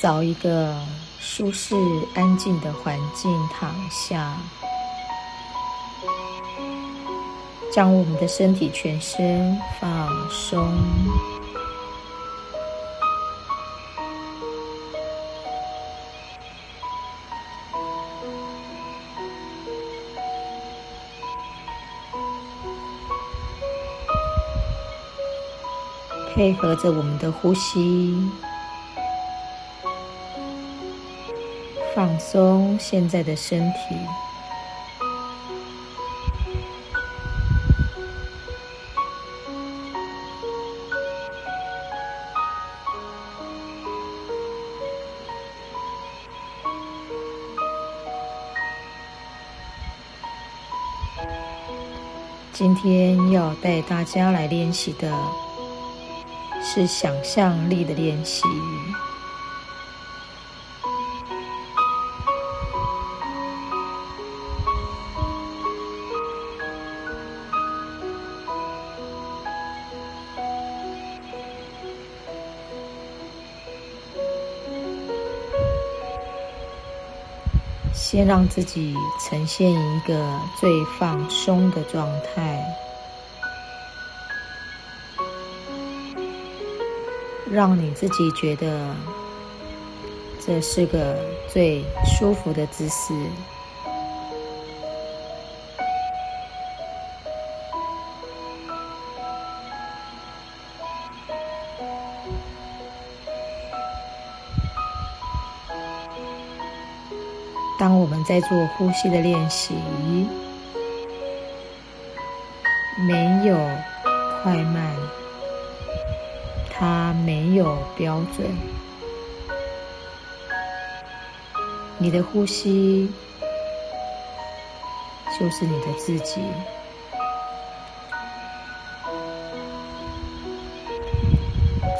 找一个舒适、安静的环境躺下，将我们的身体全身放松，配合着我们的呼吸。放松现在的身体，今天要带大家来练习的是想象力的练习。先让自己呈现一个最放松的状态，让你自己觉得这是个最舒服的姿势。当我们在做呼吸的练习，没有快慢，它没有标准。你的呼吸就是你的自己，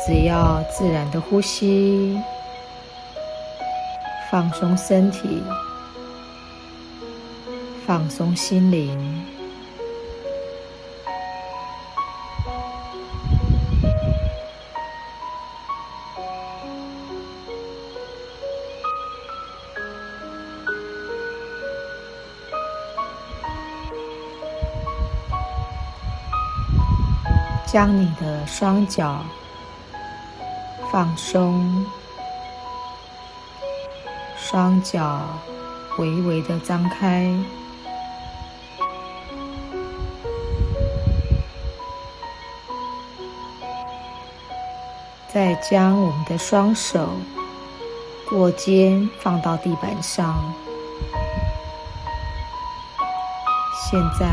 只要自然的呼吸，放松身体。放松心灵，将你的双脚放松，双脚微微的张开。再将我们的双手过肩放到地板上。现在，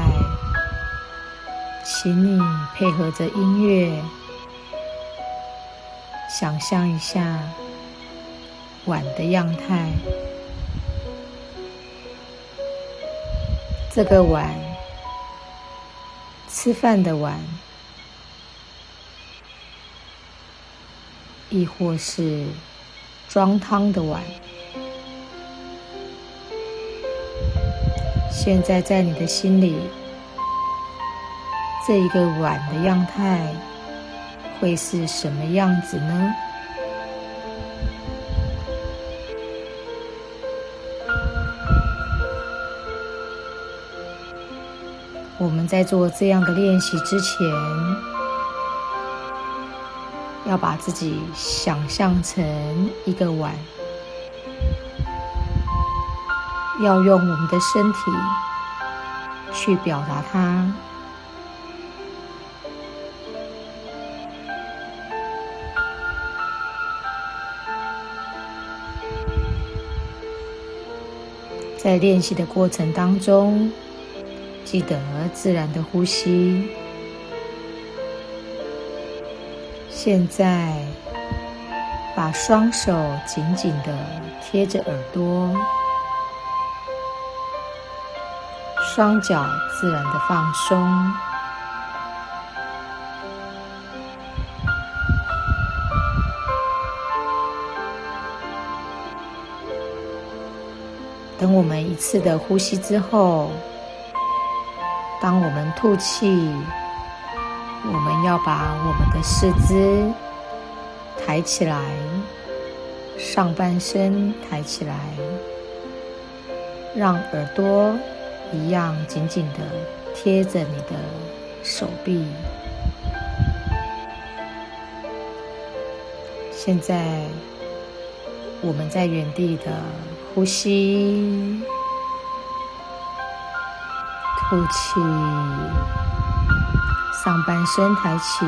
请你配合着音乐，想象一下碗的样态。这个碗，吃饭的碗。亦或是装汤的碗，现在在你的心里，这一个碗的样态会是什么样子呢？我们在做这样的练习之前。要把自己想象成一个碗，要用我们的身体去表达它。在练习的过程当中，记得自然的呼吸。现在，把双手紧紧的贴着耳朵，双脚自然的放松。等我们一次的呼吸之后，当我们吐气。我们要把我们的四肢抬起来，上半身抬起来，让耳朵一样紧紧的贴着你的手臂。现在，我们在原地的呼吸，吐气，上半身抬起，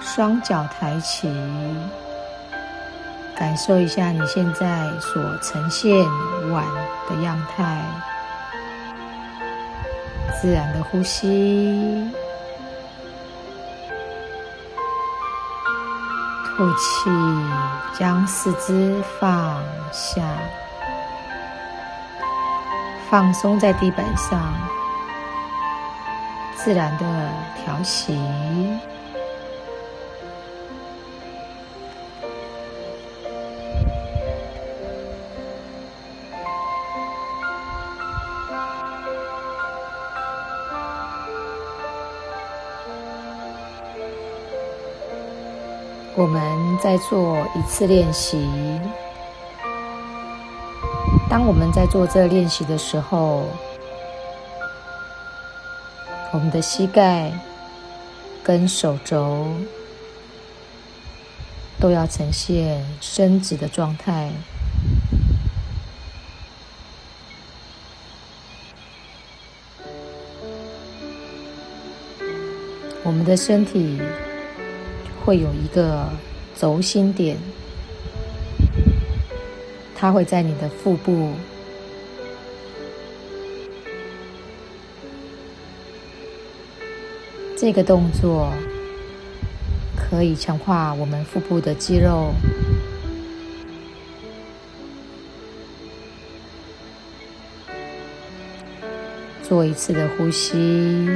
双脚抬起，感受一下你现在所呈现碗的样态，自然的呼吸。吐气，将四肢放下，放松在地板上，自然的调息。我们再做一次练习。当我们在做这练习的时候，我们的膝盖跟手肘都要呈现伸直的状态。我们的身体。会有一个轴心点，它会在你的腹部。这个动作可以强化我们腹部的肌肉。做一次的呼吸。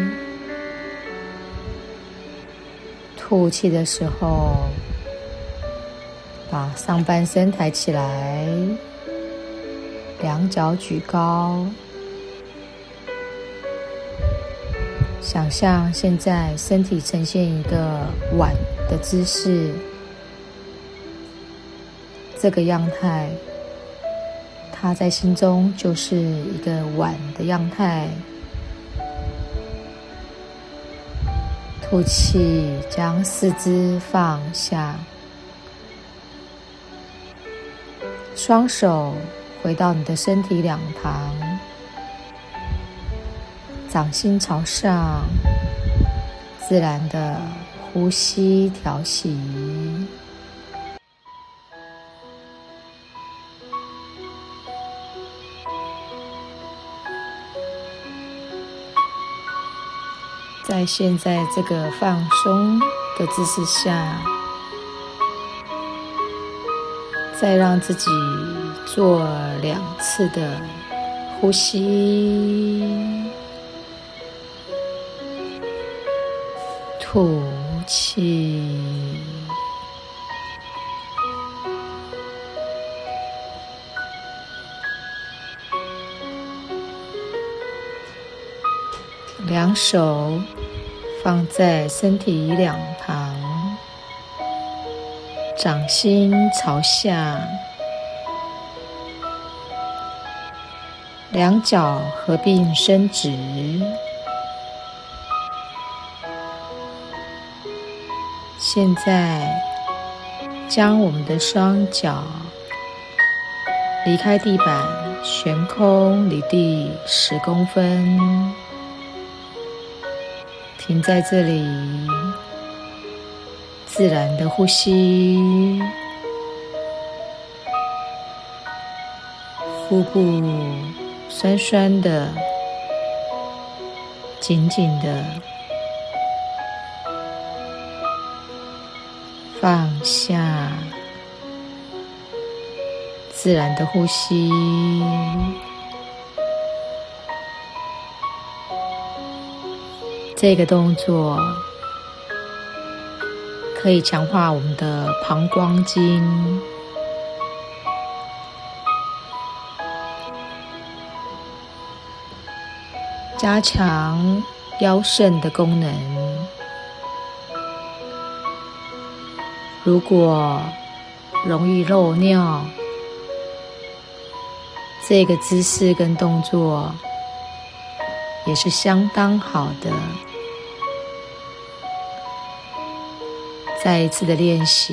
吐气的时候，把上半身抬起来，两脚举高，想象现在身体呈现一个碗的姿势，这个样态，它在心中就是一个碗的样态。吐气，将四肢放下，双手回到你的身体两旁，掌心朝上，自然的呼吸调息。在现在这个放松的姿势下，再让自己做两次的呼吸，吐气，两手。放在身体两旁，掌心朝下，两脚合并伸直。现在，将我们的双脚离开地板，悬空离地十公分。停在这里，自然的呼吸，腹部酸酸的，紧紧的，放下，自然的呼吸。这个动作可以强化我们的膀胱经，加强腰肾的功能。如果容易漏尿，这个姿势跟动作也是相当好的。再一次的练习，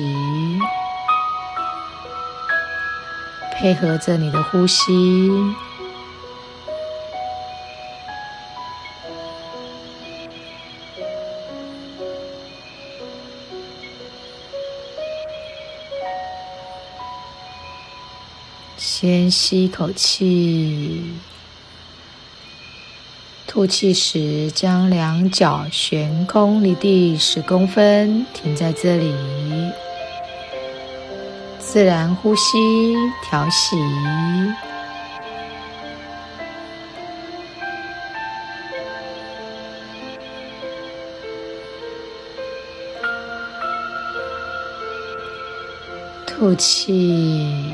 配合着你的呼吸。先吸一口气，吐气时将两脚悬空离地十公分，停在这里，自然呼吸调息。吐气。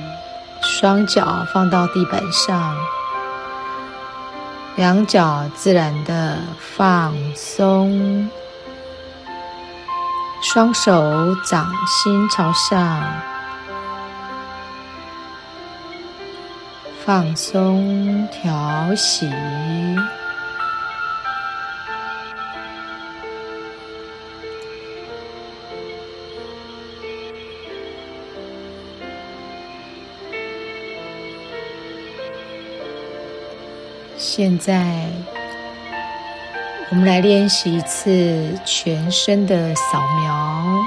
双脚放到地板上，两脚自然的放松，双手掌心朝上，放松调息。现在，我们来练习一次全身的扫描。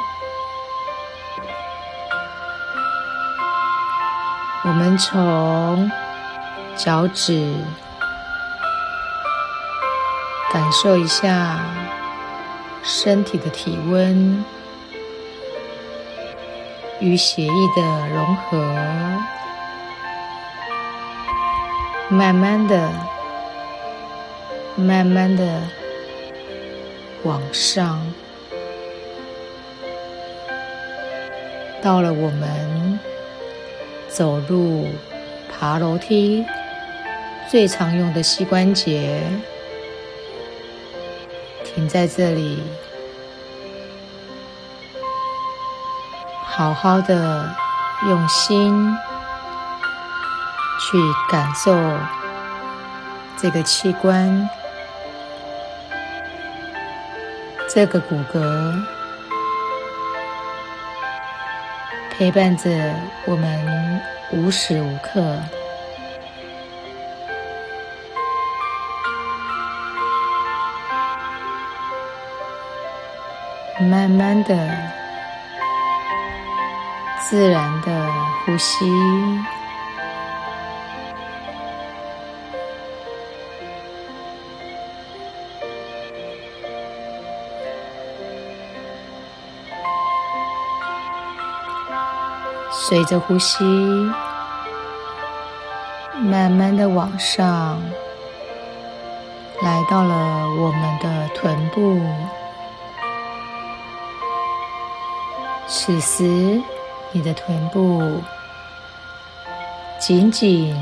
我们从脚趾感受一下身体的体温与血液的融合，慢慢的。慢慢的往上，到了我们走路、爬楼梯最常用的膝关节，停在这里，好好的用心去感受这个器官。这个骨骼陪伴着我们无时无刻，慢慢的、自然的呼吸。随着呼吸，慢慢的往上，来到了我们的臀部。此时，你的臀部紧紧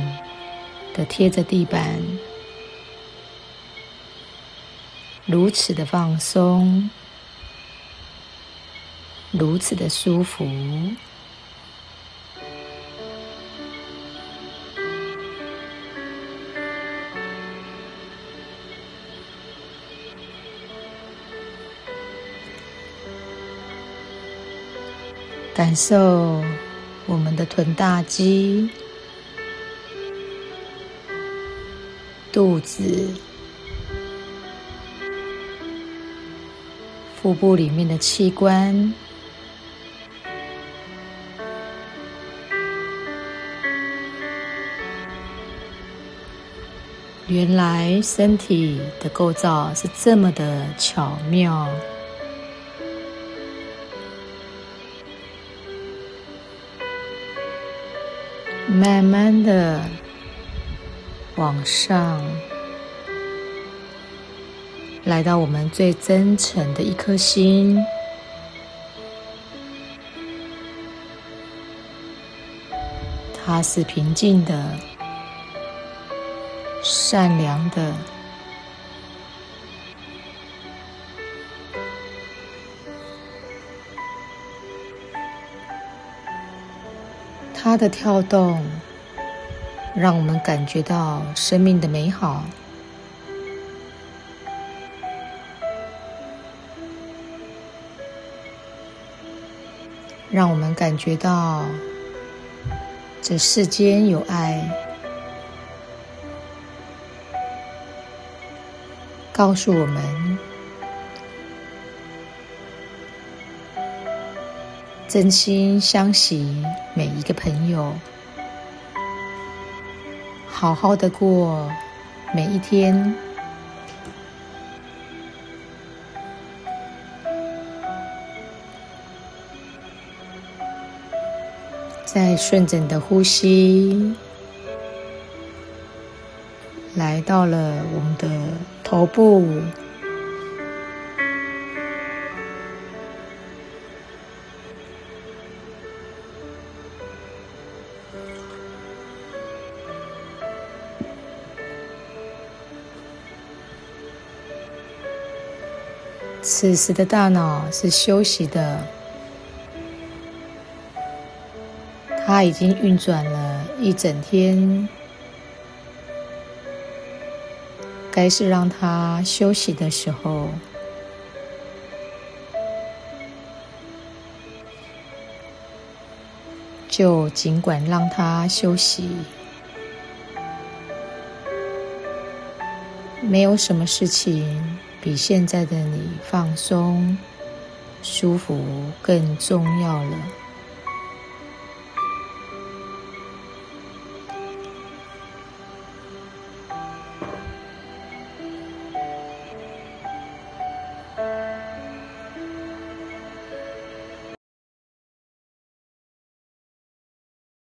的贴着地板，如此的放松，如此的舒服。感受我们的臀大肌、肚子、腹部里面的器官。原来身体的构造是这么的巧妙。慢慢的往上，来到我们最真诚的一颗心，它是平静的、善良的。它的跳动让我们感觉到生命的美好，让我们感觉到这世间有爱，告诉我们。真心相惜每一个朋友，好好的过每一天，再顺着你的呼吸，来到了我们的头部。此时的大脑是休息的，它已经运转了一整天，该是让它休息的时候，就尽管让它休息，没有什么事情。比现在的你放松、舒服更重要了。